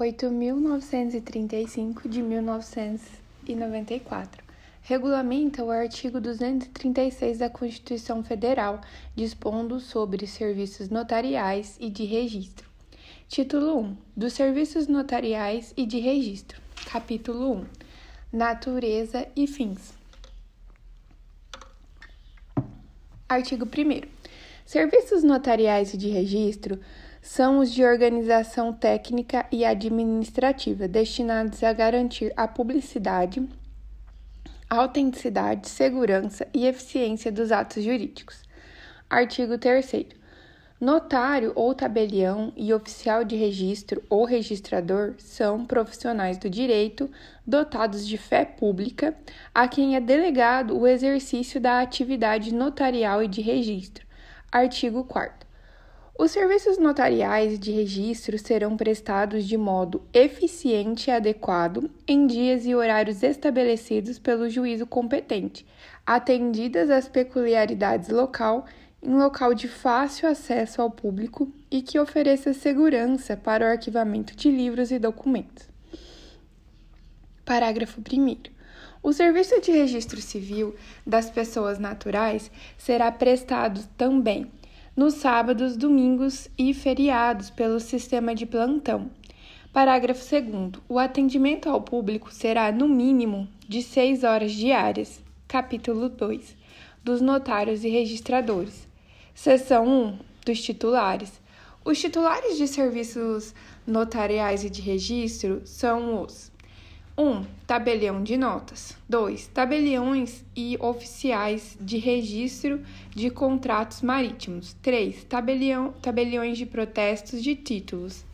Lei 8.935 de 1994 regulamenta o artigo 236 da Constituição Federal, dispondo sobre serviços notariais e de registro. Título 1 dos Serviços Notariais e de Registro. Capítulo 1 Natureza e fins. Artigo 1. Serviços notariais e de registro são os de organização técnica e administrativa, destinados a garantir a publicidade, autenticidade, segurança e eficiência dos atos jurídicos. Artigo 3. Notário ou tabelião e oficial de registro ou registrador são profissionais do direito dotados de fé pública a quem é delegado o exercício da atividade notarial e de registro. Artigo 4. Os serviços notariais de registro serão prestados de modo eficiente e adequado em dias e horários estabelecidos pelo juízo competente, atendidas as peculiaridades local, em local de fácil acesso ao público e que ofereça segurança para o arquivamento de livros e documentos. Parágrafo 1. O serviço de registro civil das pessoas naturais será prestado também nos sábados, domingos e feriados pelo sistema de plantão. Parágrafo 2. O atendimento ao público será, no mínimo, de 6 horas diárias. Capítulo 2. Dos notários e registradores. Seção 1. Dos titulares. Os titulares de serviços notariais e de registro são os 1. Tabelião de notas. 2. Tabeliões e oficiais de registro de contratos marítimos. 3. Tabelião, tabeliões de protestos de títulos.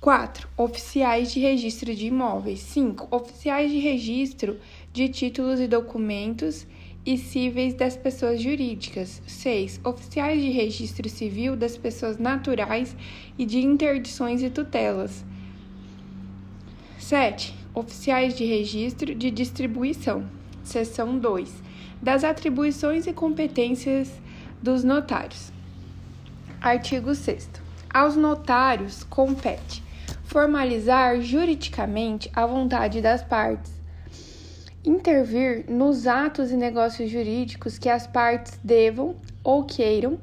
4. Oficiais de registro de imóveis. 5. Oficiais de registro de títulos e documentos e cíveis das pessoas jurídicas. 6. Oficiais de registro civil das pessoas naturais e de interdições e tutelas. 7 Oficiais de Registro de Distribuição. Seção 2. Das atribuições e competências dos notários. Artigo 6. Aos notários compete formalizar juridicamente a vontade das partes, intervir nos atos e negócios jurídicos que as partes devam ou queiram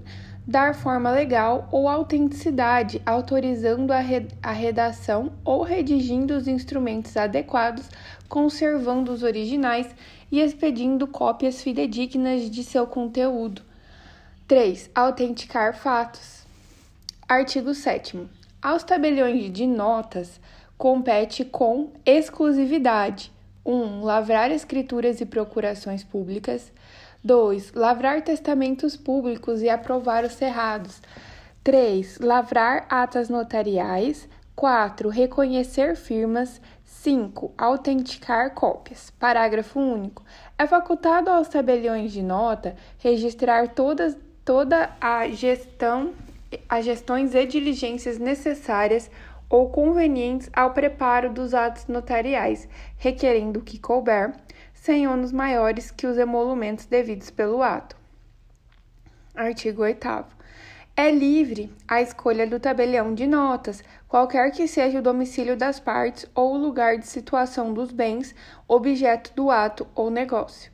dar forma legal ou autenticidade, autorizando a, re a redação ou redigindo os instrumentos adequados, conservando os originais e expedindo cópias fidedignas de seu conteúdo. 3. Autenticar fatos. Artigo 7. Aos tabeliões de notas compete com exclusividade 1. Um, lavrar escrituras e procurações públicas. 2. Lavrar testamentos públicos e aprovar os cerrados. 3. Lavrar atas notariais. 4. Reconhecer firmas. 5. Autenticar cópias. Parágrafo único. É facultado aos tabeliões de nota registrar todas, toda a gestão, as gestões e diligências necessárias ou convenientes ao preparo dos atos notariais, requerendo que couber sem ônus maiores que os emolumentos devidos pelo ato. Artigo 8. É livre a escolha do tabelião de notas, qualquer que seja o domicílio das partes ou o lugar de situação dos bens, objeto do ato ou negócio.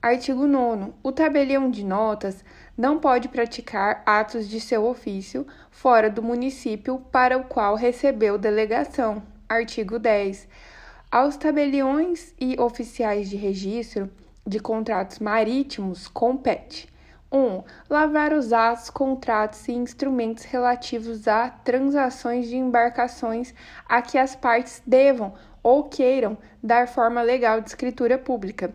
Artigo 9. O tabelião de notas não pode praticar atos de seu ofício fora do município para o qual recebeu delegação. Artigo 10 aos tabeliões e oficiais de registro de contratos marítimos compete 1. Um, lavrar os atos, contratos e instrumentos relativos a transações de embarcações a que as partes devam ou queiram dar forma legal de escritura pública.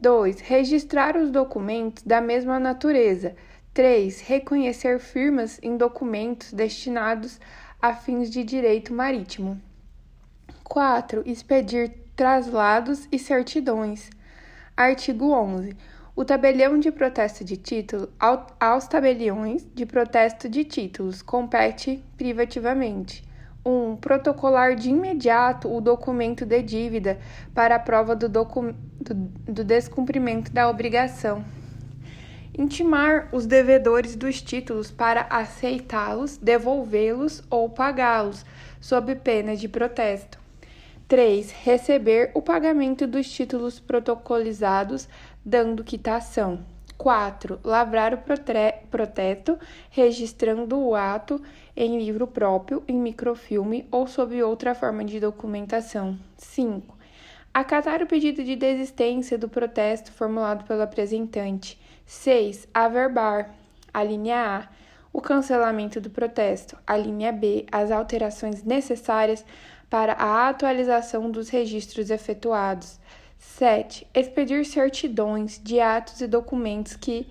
2. Registrar os documentos da mesma natureza. 3. Reconhecer firmas em documentos destinados a fins de direito marítimo. 4. Expedir traslados e certidões. Artigo 11. O tabelião de protesto de título aos tabeliões de protesto de títulos compete privativamente. 1. Um, protocolar de imediato o documento de dívida para a prova do, do, do descumprimento da obrigação. intimar os devedores dos títulos para aceitá-los, devolvê-los ou pagá-los, sob pena de protesto. 3. Receber o pagamento dos títulos protocolizados, dando quitação. 4. Lavrar o protesto, registrando o ato em livro próprio, em microfilme ou sob outra forma de documentação. 5. Acatar o pedido de desistência do protesto formulado pelo apresentante. 6. Averbar. A linha A. O cancelamento do protesto. A linha B. As alterações necessárias para a atualização dos registros efetuados. 7. Expedir certidões de atos e documentos que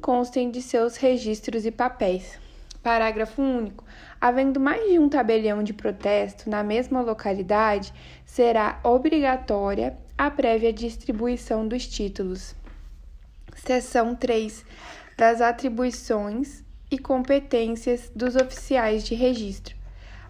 constem de seus registros e papéis. Parágrafo único. Havendo mais de um tabelião de protesto na mesma localidade, será obrigatória a prévia distribuição dos títulos. Seção 3 das atribuições e competências dos oficiais de registro.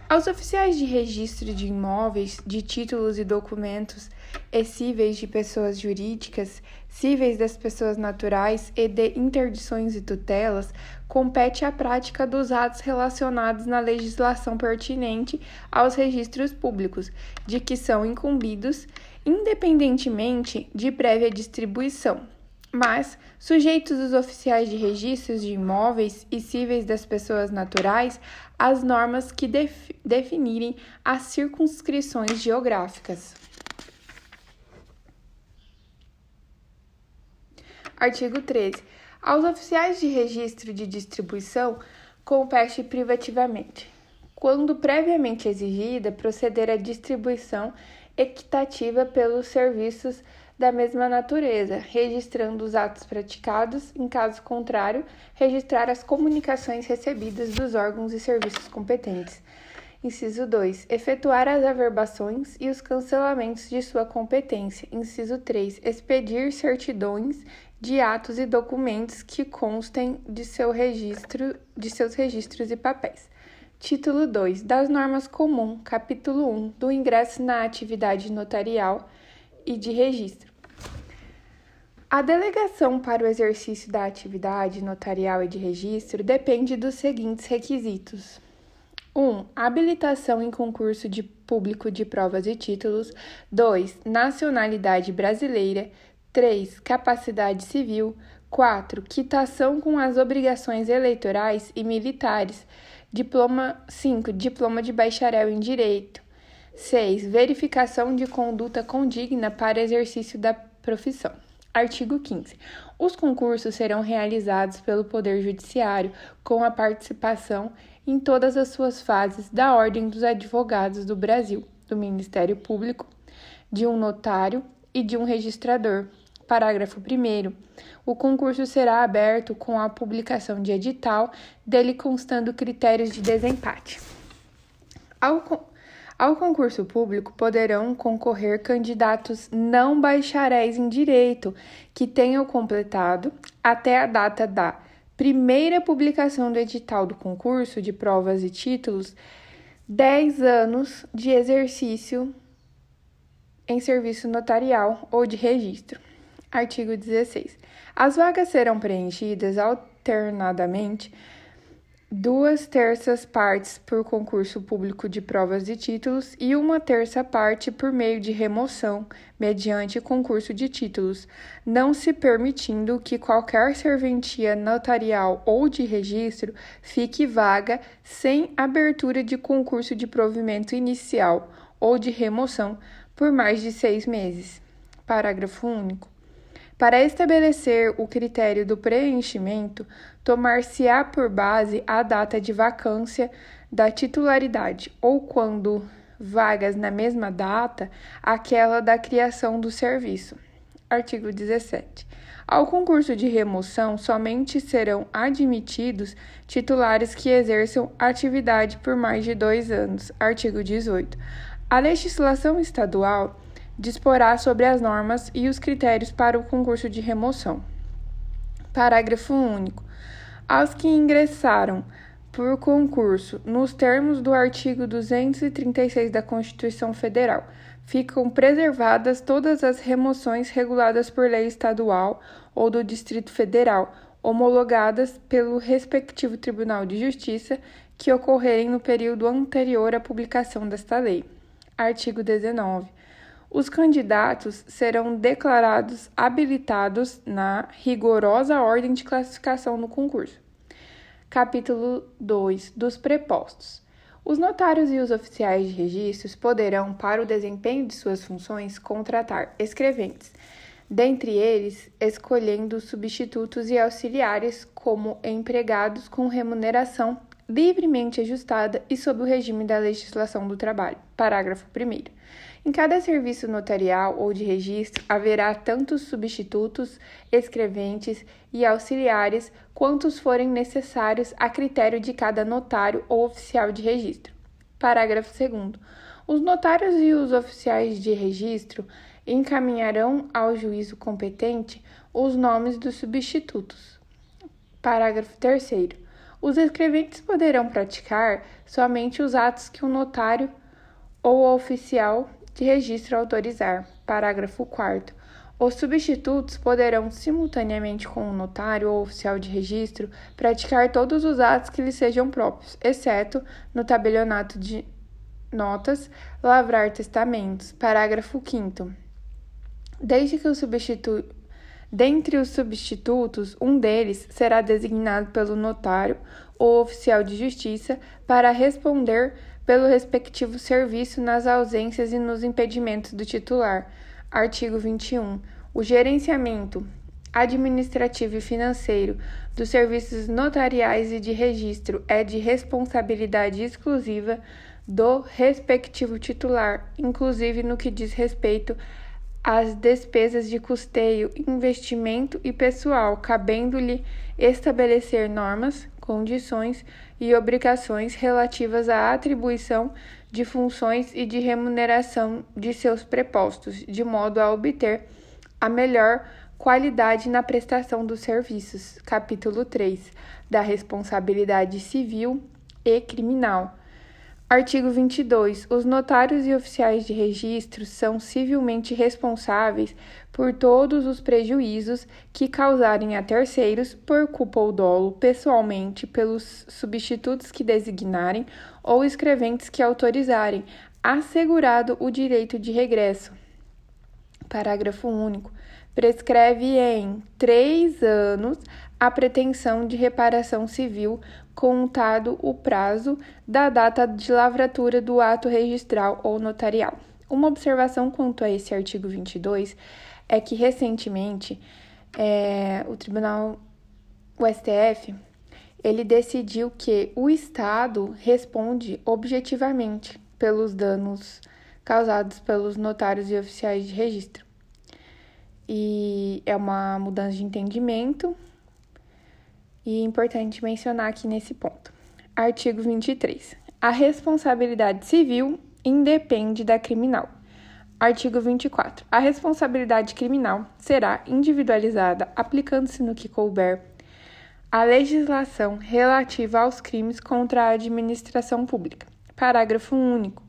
Aos oficiais de registro de imóveis, de títulos e documentos e cíveis de pessoas jurídicas, cíveis das pessoas naturais e de interdições e tutelas, compete a prática dos atos relacionados na legislação pertinente aos registros públicos, de que são incumbidos, independentemente de prévia distribuição mas sujeitos os oficiais de registros de imóveis e cíveis das pessoas naturais às normas que def definirem as circunscrições geográficas. Artigo 13. Aos oficiais de registro de distribuição compete privativamente, quando previamente exigida, proceder à distribuição equitativa pelos serviços da mesma natureza, registrando os atos praticados, em caso contrário, registrar as comunicações recebidas dos órgãos e serviços competentes. Inciso 2. Efetuar as averbações e os cancelamentos de sua competência. Inciso 3. Expedir certidões de atos e documentos que constem de, seu registro, de seus registros e papéis. Título 2. Das normas comum, capítulo 1, do ingresso na atividade notarial e de registro. A delegação para o exercício da atividade notarial e de registro depende dos seguintes requisitos: 1. Um, habilitação em concurso de público de provas e títulos. 2. Nacionalidade brasileira. 3. Capacidade civil. 4. Quitação com as obrigações eleitorais e militares. Diploma 5. Diploma de bacharel em direito. 6. Verificação de conduta condigna para exercício da profissão. Artigo 15. Os concursos serão realizados pelo Poder Judiciário com a participação em todas as suas fases da Ordem dos Advogados do Brasil, do Ministério Público, de um notário e de um registrador. Parágrafo 1. O concurso será aberto com a publicação de edital, dele constando critérios de desempate. Ao ao concurso público poderão concorrer candidatos não bacharéis em direito que tenham completado, até a data da primeira publicação do edital do concurso de provas e títulos, 10 anos de exercício em serviço notarial ou de registro. Artigo 16. As vagas serão preenchidas alternadamente duas terças partes por concurso público de provas e títulos e uma terça parte por meio de remoção, mediante concurso de títulos, não se permitindo que qualquer serventia notarial ou de registro fique vaga sem abertura de concurso de provimento inicial ou de remoção por mais de seis meses. Parágrafo único. Para estabelecer o critério do preenchimento, tomar-se-á por base a data de vacância da titularidade, ou, quando vagas na mesma data, aquela da criação do serviço. Artigo 17. Ao concurso de remoção, somente serão admitidos titulares que exerçam atividade por mais de dois anos. Artigo 18. A legislação estadual disporá sobre as normas e os critérios para o concurso de remoção. Parágrafo único. Aos que ingressaram por concurso nos termos do artigo 236 da Constituição Federal, ficam preservadas todas as remoções reguladas por lei estadual ou do Distrito Federal homologadas pelo respectivo Tribunal de Justiça que ocorrerem no período anterior à publicação desta lei. Artigo 19. Os candidatos serão declarados habilitados na rigorosa ordem de classificação no concurso. Capítulo 2 dos prepostos. Os notários e os oficiais de registros poderão, para o desempenho de suas funções, contratar escreventes, dentre eles escolhendo substitutos e auxiliares como empregados com remuneração livremente ajustada e sob o regime da legislação do trabalho. Parágrafo 1. Em cada serviço notarial ou de registro haverá tantos substitutos, escreventes e auxiliares quantos forem necessários a critério de cada notário ou oficial de registro. Parágrafo 2. Os notários e os oficiais de registro encaminharão ao juízo competente os nomes dos substitutos. Parágrafo 3. Os escreventes poderão praticar somente os atos que o notário ou oficial de registro autorizar. Parágrafo 4. Os substitutos poderão, simultaneamente com o notário ou oficial de registro, praticar todos os atos que lhes sejam próprios, exceto no tabelionato de notas, lavrar testamentos. Parágrafo 5. Desde que o substitu... Dentre os substitutos, um deles será designado pelo notário ou oficial de justiça para responder pelo respectivo serviço nas ausências e nos impedimentos do titular. Artigo 21. O gerenciamento administrativo e financeiro dos serviços notariais e de registro é de responsabilidade exclusiva do respectivo titular, inclusive no que diz respeito às despesas de custeio, investimento e pessoal, cabendo-lhe estabelecer normas, condições e obrigações relativas à atribuição de funções e de remuneração de seus prepostos, de modo a obter a melhor qualidade na prestação dos serviços. Capítulo 3 da responsabilidade civil e criminal. Artigo 22. Os notários e oficiais de registro são civilmente responsáveis por todos os prejuízos que causarem a terceiros, por culpa ou dolo, pessoalmente, pelos substitutos que designarem ou escreventes que autorizarem, assegurado o direito de regresso. Parágrafo único. Prescreve em três anos a pretensão de reparação civil contado o prazo da data de lavratura do ato registral ou notarial. Uma observação quanto a esse artigo 22 é que recentemente é, o Tribunal, o STF, ele decidiu que o Estado responde objetivamente pelos danos causados pelos notários e oficiais de registro. E é uma mudança de entendimento e é importante mencionar aqui nesse ponto. Artigo 23. A responsabilidade civil independe da criminal. Artigo 24. A responsabilidade criminal será individualizada aplicando-se no que couber a legislação relativa aos crimes contra a administração pública. Parágrafo único.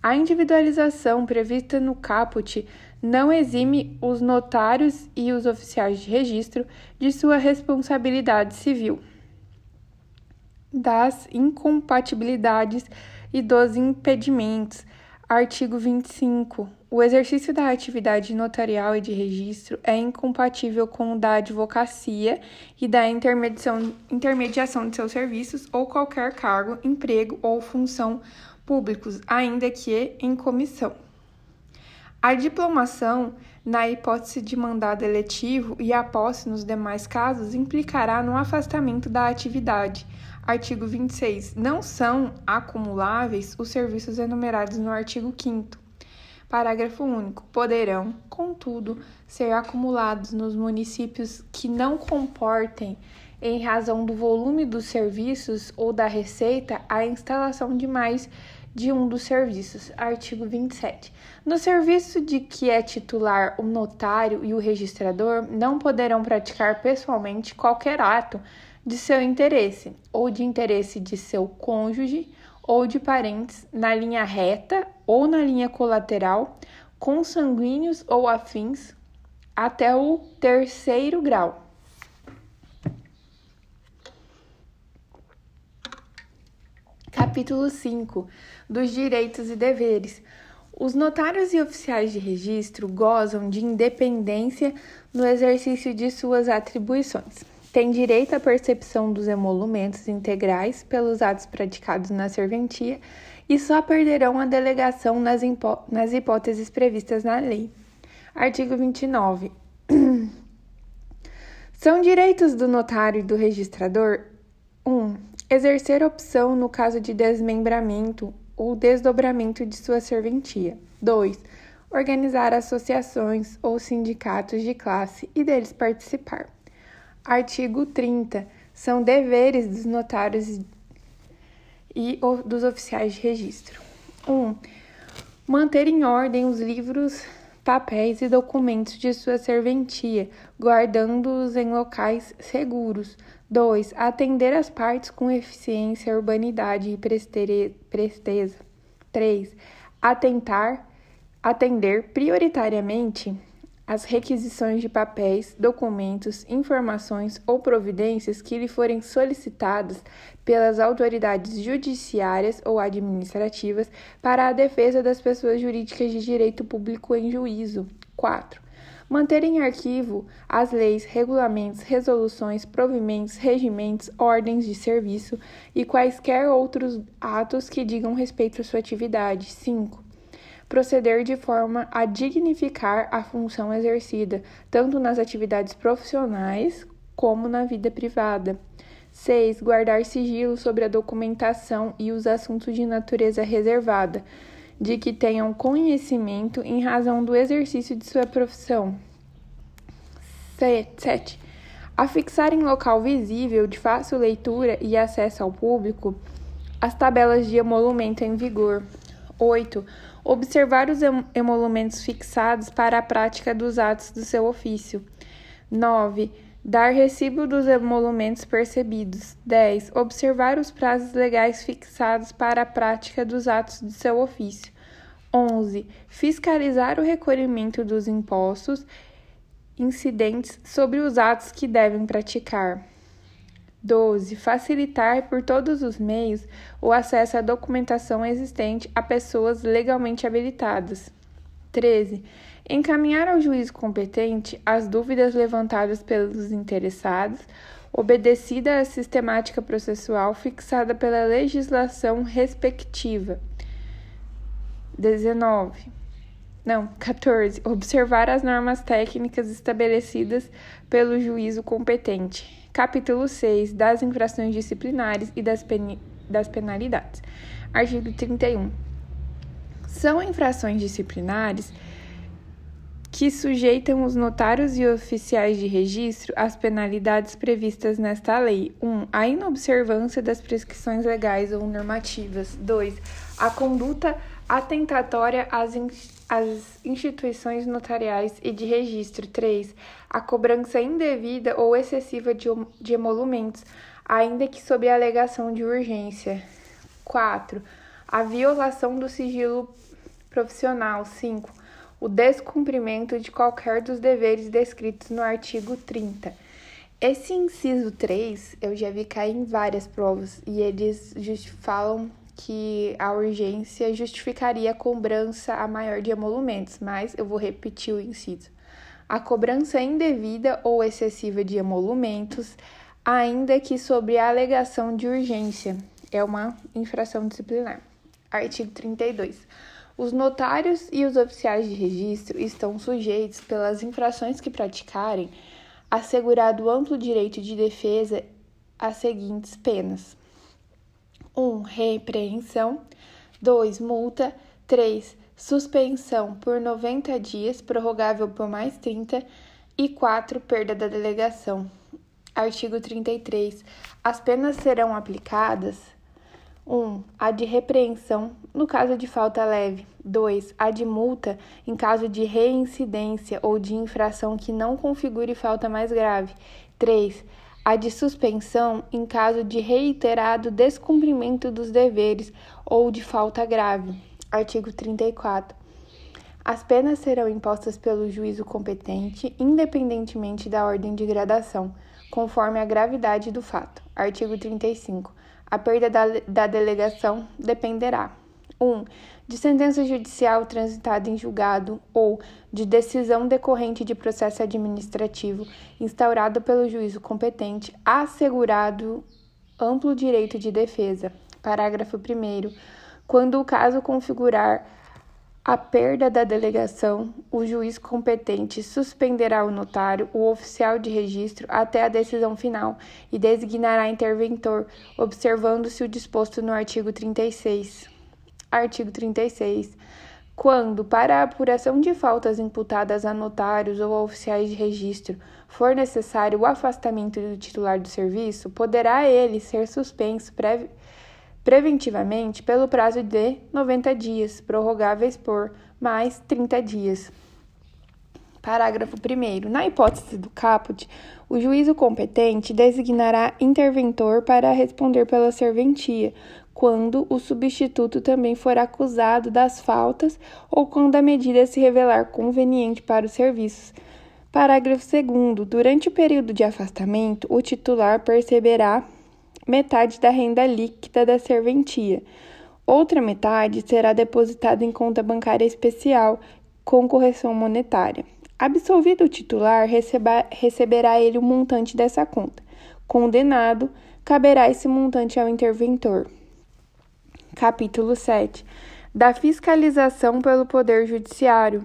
A individualização prevista no caput não exime os notários e os oficiais de registro de sua responsabilidade civil, das incompatibilidades e dos impedimentos. Artigo 25. O exercício da atividade notarial e de registro é incompatível com o da advocacia e da intermediação, intermediação de seus serviços ou qualquer cargo, emprego ou função públicos, ainda que em comissão. A diplomação, na hipótese de mandado eletivo e a posse nos demais casos, implicará no afastamento da atividade. Artigo 26. Não são acumuláveis os serviços enumerados no artigo 5. Parágrafo único. Poderão, contudo, ser acumulados nos municípios que não comportem, em razão do volume dos serviços ou da receita, a instalação de mais de um dos serviços, artigo 27. No serviço de que é titular o notário e o registrador, não poderão praticar pessoalmente qualquer ato de seu interesse ou de interesse de seu cônjuge ou de parentes na linha reta ou na linha colateral, consanguíneos ou afins, até o terceiro grau. Capítulo 5 dos direitos e deveres. Os notários e oficiais de registro gozam de independência no exercício de suas atribuições. Têm direito à percepção dos emolumentos integrais pelos atos praticados na serventia e só perderão a delegação nas, nas hipóteses previstas na lei. Artigo 29. São direitos do notário e do registrador 1. Um, exercer opção no caso de desmembramento ou desdobramento de sua serventia. 2. Organizar associações ou sindicatos de classe e deles participar. Artigo 30. São deveres dos notários e dos oficiais de registro. 1. Um, manter em ordem os livros, papéis e documentos de sua serventia, guardando-os em locais seguros. 2. Atender as partes com eficiência, urbanidade e presteza. 3. Atentar, atender prioritariamente as requisições de papéis, documentos, informações ou providências que lhe forem solicitadas pelas autoridades judiciárias ou administrativas para a defesa das pessoas jurídicas de direito público em juízo. 4 manter em arquivo as leis, regulamentos, resoluções, provimentos, regimentos, ordens de serviço e quaisquer outros atos que digam respeito à sua atividade. 5. Proceder de forma a dignificar a função exercida, tanto nas atividades profissionais como na vida privada. 6. Guardar sigilo sobre a documentação e os assuntos de natureza reservada de que tenham conhecimento em razão do exercício de sua profissão. 7. Afixar em local visível, de fácil leitura e acesso ao público, as tabelas de emolumento em vigor. 8. Observar os emolumentos fixados para a prática dos atos do seu ofício. 9. Dar recibo dos emolumentos percebidos. 10. Observar os prazos legais fixados para a prática dos atos do seu ofício. 11. Fiscalizar o recolhimento dos impostos incidentes sobre os atos que devem praticar. 12. Facilitar por todos os meios o acesso à documentação existente a pessoas legalmente habilitadas. 13 encaminhar ao juiz competente as dúvidas levantadas pelos interessados, obedecida a sistemática processual fixada pela legislação respectiva. 19. Não, 14. Observar as normas técnicas estabelecidas pelo juízo competente. Capítulo 6. Das infrações disciplinares e das, das penalidades. Artigo 31. São infrações disciplinares que sujeitam os notários e oficiais de registro às penalidades previstas nesta lei. 1. Um, a inobservância das prescrições legais ou normativas. 2. A conduta atentatória às, in às instituições notariais e de registro. 3. A cobrança indevida ou excessiva de, de emolumentos, ainda que sob a alegação de urgência. 4. A violação do sigilo profissional. 5 o descumprimento de qualquer dos deveres descritos no artigo 30. Esse inciso 3 eu já vi cair em várias provas e eles falam que a urgência justificaria a cobrança a maior de emolumentos, mas eu vou repetir o inciso. A cobrança indevida ou excessiva de emolumentos, ainda que sobre a alegação de urgência, é uma infração disciplinar. Artigo 32. Os notários e os oficiais de registro estão sujeitos, pelas infrações que praticarem, assegurado amplo direito de defesa às seguintes penas: 1. Um, repreensão. 2. Multa. 3. Suspensão por 90 dias, prorrogável por mais 30. E 4. Perda da delegação. Artigo 33. As penas serão aplicadas 1. A de repreensão, no caso de falta leve. 2. A de multa, em caso de reincidência ou de infração que não configure falta mais grave. 3. A de suspensão, em caso de reiterado descumprimento dos deveres ou de falta grave. Artigo 34. As penas serão impostas pelo juízo competente, independentemente da ordem de gradação, conforme a gravidade do fato. Artigo 35. A perda da, da delegação dependerá 1. Um, de sentença judicial transitada em julgado ou de decisão decorrente de processo administrativo instaurado pelo juízo competente, assegurado amplo direito de defesa. Parágrafo 1. Quando o caso configurar a perda da delegação, o juiz competente suspenderá o notário, o oficial de registro, até a decisão final e designará interventor, observando-se o disposto no artigo 36. Artigo 36. Quando, para a apuração de faltas imputadas a notários ou a oficiais de registro, for necessário o afastamento do titular do serviço, poderá ele ser suspenso previamente preventivamente pelo prazo de 90 dias, prorrogáveis por mais 30 dias. Parágrafo 1. Na hipótese do caput, o juízo competente designará interventor para responder pela serventia, quando o substituto também for acusado das faltas ou quando a medida se revelar conveniente para os serviços. Parágrafo 2. Durante o período de afastamento, o titular perceberá metade da renda líquida da serventia. Outra metade será depositada em conta bancária especial com correção monetária. Absolvido o titular, receba, receberá ele o montante dessa conta. Condenado, caberá esse montante ao interventor. Capítulo 7. Da fiscalização pelo Poder Judiciário.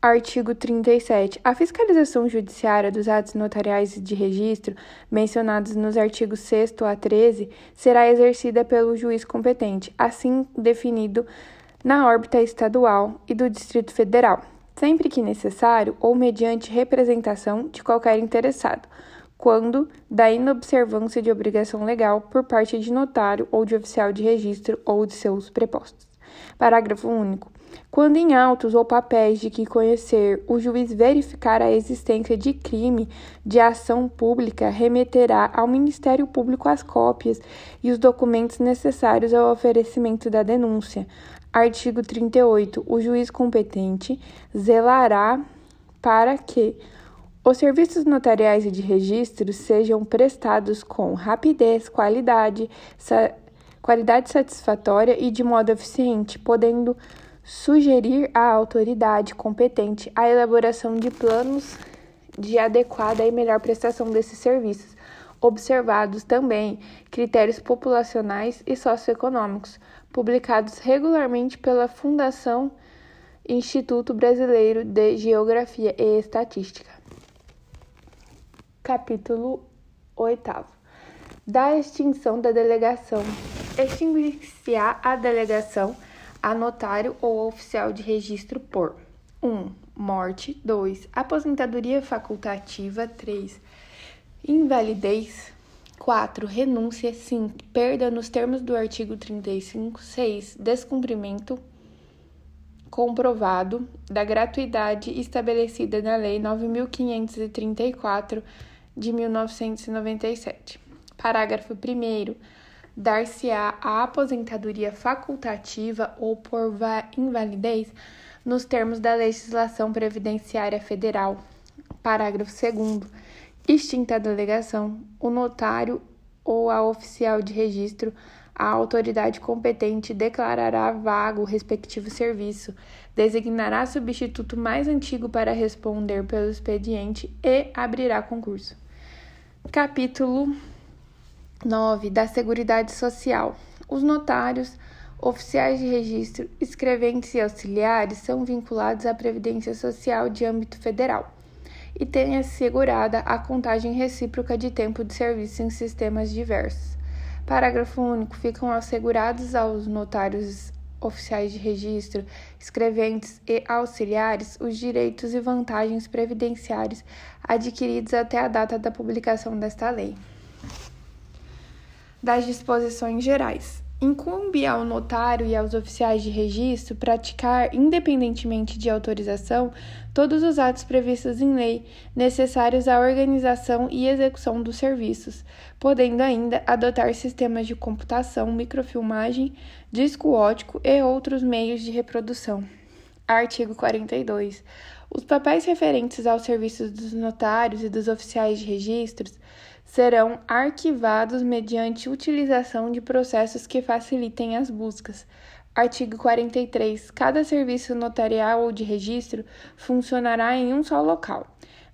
Artigo 37. A fiscalização judiciária dos atos notariais de registro, mencionados nos artigos 6 a 13, será exercida pelo juiz competente, assim definido na órbita estadual e do Distrito Federal, sempre que necessário ou mediante representação de qualquer interessado, quando da inobservância de obrigação legal por parte de notário ou de oficial de registro ou de seus prepostos. Parágrafo único. Quando em autos ou papéis de que conhecer, o juiz verificar a existência de crime de ação pública, remeterá ao Ministério Público as cópias e os documentos necessários ao oferecimento da denúncia. Artigo 38. O juiz competente zelará para que os serviços notariais e de registro sejam prestados com rapidez, qualidade, sa qualidade satisfatória e de modo eficiente, podendo sugerir à autoridade competente a elaboração de planos de adequada e melhor prestação desses serviços, observados também critérios populacionais e socioeconômicos, publicados regularmente pela Fundação Instituto Brasileiro de Geografia e Estatística. Capítulo 8 Da extinção da delegação. Extinguir-se-á a delegação a notário ou oficial de registro por 1. Um, morte 2. Aposentadoria facultativa 3. Invalidez 4. Renúncia 5. Perda nos termos do artigo 35 6. Descumprimento comprovado da gratuidade estabelecida na Lei 9534 de 1997. Parágrafo 1 dar-se-á a aposentadoria facultativa ou por invalidez nos termos da legislação previdenciária federal. Parágrafo 2 extinta a delegação, o notário ou a oficial de registro, a autoridade competente declarará vago o respectivo serviço, designará substituto mais antigo para responder pelo expediente e abrirá concurso. Capítulo 9. Da Seguridade Social. Os notários, oficiais de registro, escreventes e auxiliares são vinculados à Previdência Social de âmbito federal e têm assegurada a contagem recíproca de tempo de serviço em sistemas diversos. Parágrafo único. Ficam assegurados aos notários oficiais de registro, escreventes e auxiliares os direitos e vantagens previdenciários adquiridos até a data da publicação desta lei das disposições gerais. Incumbe ao notário e aos oficiais de registro praticar, independentemente de autorização, todos os atos previstos em lei necessários à organização e execução dos serviços, podendo ainda adotar sistemas de computação, microfilmagem, disco ótico e outros meios de reprodução. Artigo 42. Os papéis referentes aos serviços dos notários e dos oficiais de registros serão arquivados mediante utilização de processos que facilitem as buscas. Artigo 43. Cada serviço notarial ou de registro funcionará em um só local,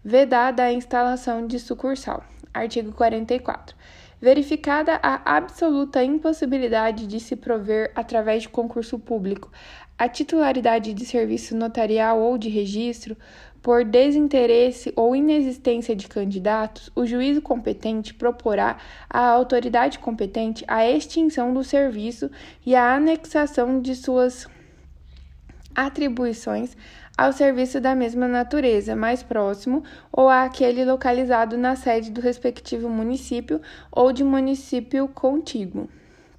vedada a instalação de sucursal. Artigo 44. Verificada a absoluta impossibilidade de se prover, através de concurso público, a titularidade de serviço notarial ou de registro, por desinteresse ou inexistência de candidatos, o juízo competente proporá à autoridade competente a extinção do serviço e a anexação de suas atribuições ao serviço da mesma natureza, mais próximo, ou àquele localizado na sede do respectivo município ou de município contíguo.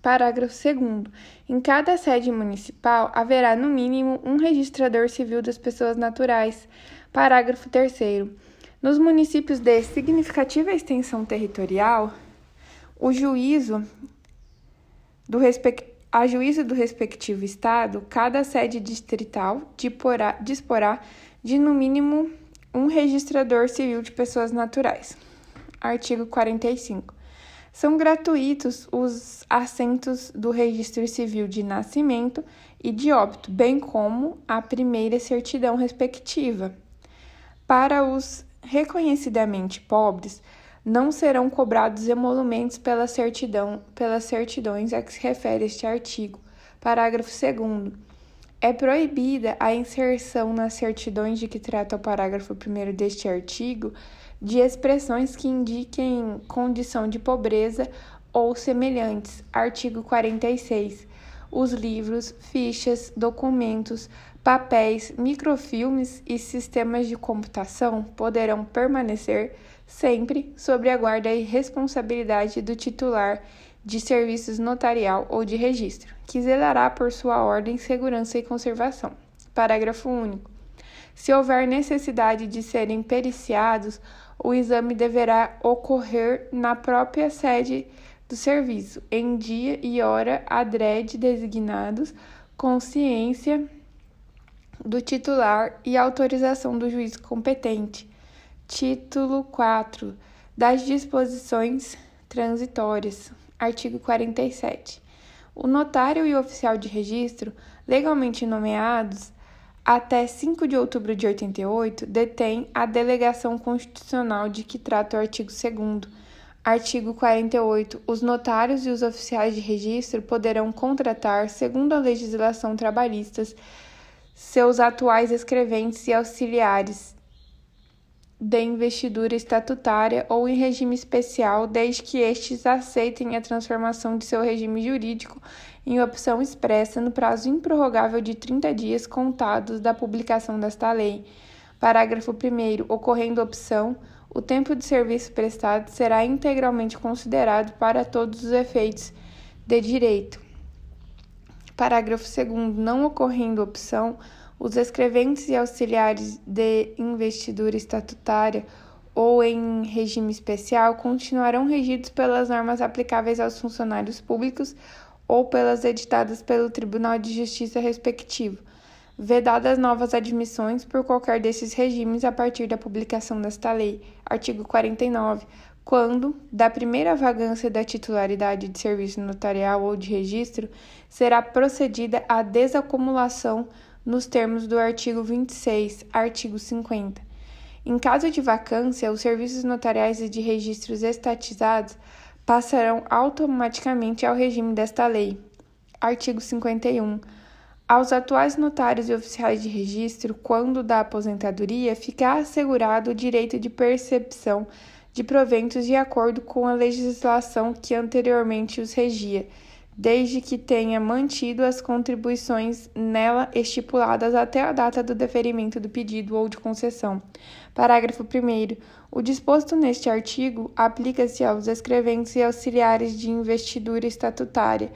Parágrafo 2. Em cada sede municipal haverá, no mínimo, um registrador civil das pessoas naturais. Parágrafo 3. Nos municípios de significativa extensão territorial, o juízo do a juízo do respectivo Estado, cada sede distrital disporá de, no mínimo, um registrador civil de pessoas naturais. Artigo 45. São gratuitos os assentos do registro civil de nascimento e de óbito, bem como a primeira certidão respectiva. Para os reconhecidamente pobres, não serão cobrados emolumentos pela certidão, pelas certidões a que se refere este artigo. Parágrafo 2 é proibida a inserção nas certidões de que trata o parágrafo 1 deste artigo de expressões que indiquem condição de pobreza ou semelhantes. Artigo 46. Os livros, fichas, documentos, papéis, microfilmes e sistemas de computação poderão permanecer sempre sobre a guarda e responsabilidade do titular de serviços notarial ou de registro, que zelará por sua ordem, segurança e conservação. Parágrafo único. Se houver necessidade de serem periciados, o exame deverá ocorrer na própria sede do serviço, em dia e hora adrede designados, com ciência do titular e autorização do juiz competente Título 4 das disposições transitórias. Artigo 47. O notário e o oficial de registro, legalmente nomeados até 5 de outubro de 88, detêm a delegação constitucional de que trata o artigo 2 Artigo 48. Os notários e os oficiais de registro poderão contratar, segundo a legislação trabalhista, seus atuais escreventes e auxiliares de investidura estatutária ou em regime especial, desde que estes aceitem a transformação de seu regime jurídico em opção expressa no prazo improrrogável de 30 dias contados da publicação desta lei. Parágrafo 1. Ocorrendo opção, o tempo de serviço prestado será integralmente considerado para todos os efeitos de direito. Parágrafo 2. Não ocorrendo opção, os escreventes e auxiliares de investidura estatutária ou em regime especial continuarão regidos pelas normas aplicáveis aos funcionários públicos ou pelas editadas pelo Tribunal de Justiça respectivo, vedadas novas admissões por qualquer desses regimes a partir da publicação desta lei. Artigo 49. Quando, da primeira vagância da titularidade de serviço notarial ou de registro, será procedida à desacumulação nos termos do artigo 26, artigo 50. Em caso de vacância, os serviços notariais e de registros estatizados passarão automaticamente ao regime desta lei. Artigo 51. Aos atuais notários e oficiais de registro, quando da aposentadoria, fica assegurado o direito de percepção de proventos de acordo com a legislação que anteriormente os regia desde que tenha mantido as contribuições nela estipuladas até a data do deferimento do pedido ou de concessão. Parágrafo 1. O disposto neste artigo aplica-se aos escreventes e auxiliares de investidura estatutária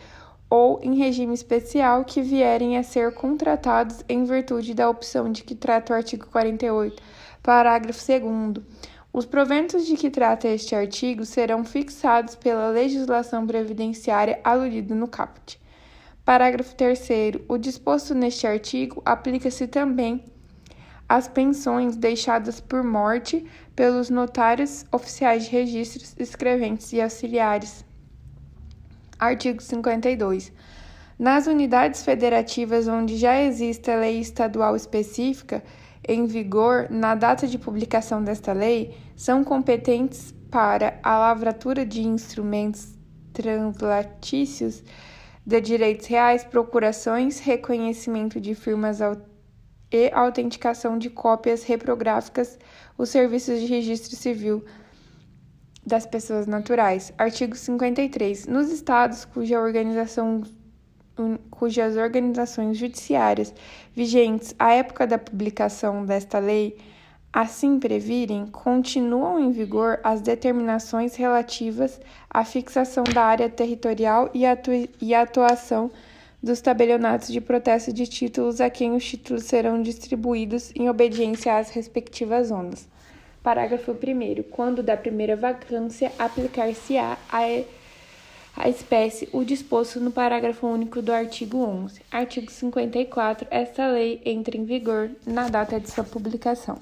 ou em regime especial que vierem a ser contratados em virtude da opção de que trata o artigo 48. Parágrafo 2. Os proventos de que trata este artigo serão fixados pela legislação previdenciária aludida no caput. Parágrafo 3. O disposto neste artigo aplica-se também as pensões deixadas por morte pelos notários oficiais de registros, escreventes e auxiliares. Artigo 52. Nas unidades federativas onde já exista lei estadual específica em vigor na data de publicação desta lei, são competentes para a lavratura de instrumentos translatícios de direitos reais, procurações, reconhecimento de firmas e autenticação de cópias reprográficas, os serviços de registro civil das pessoas naturais. Artigo 53. Nos estados cuja organização cujas organizações judiciárias vigentes à época da publicação desta lei assim previrem, continuam em vigor as determinações relativas à fixação da área territorial e, atu e atuação dos tabelionatos de protesto de títulos a quem os títulos serão distribuídos em obediência às respectivas zonas. Parágrafo 1. Quando da primeira vacância aplicar-se-á a, a espécie o disposto no parágrafo único do artigo 11. Artigo 54. Esta lei entra em vigor na data de sua publicação.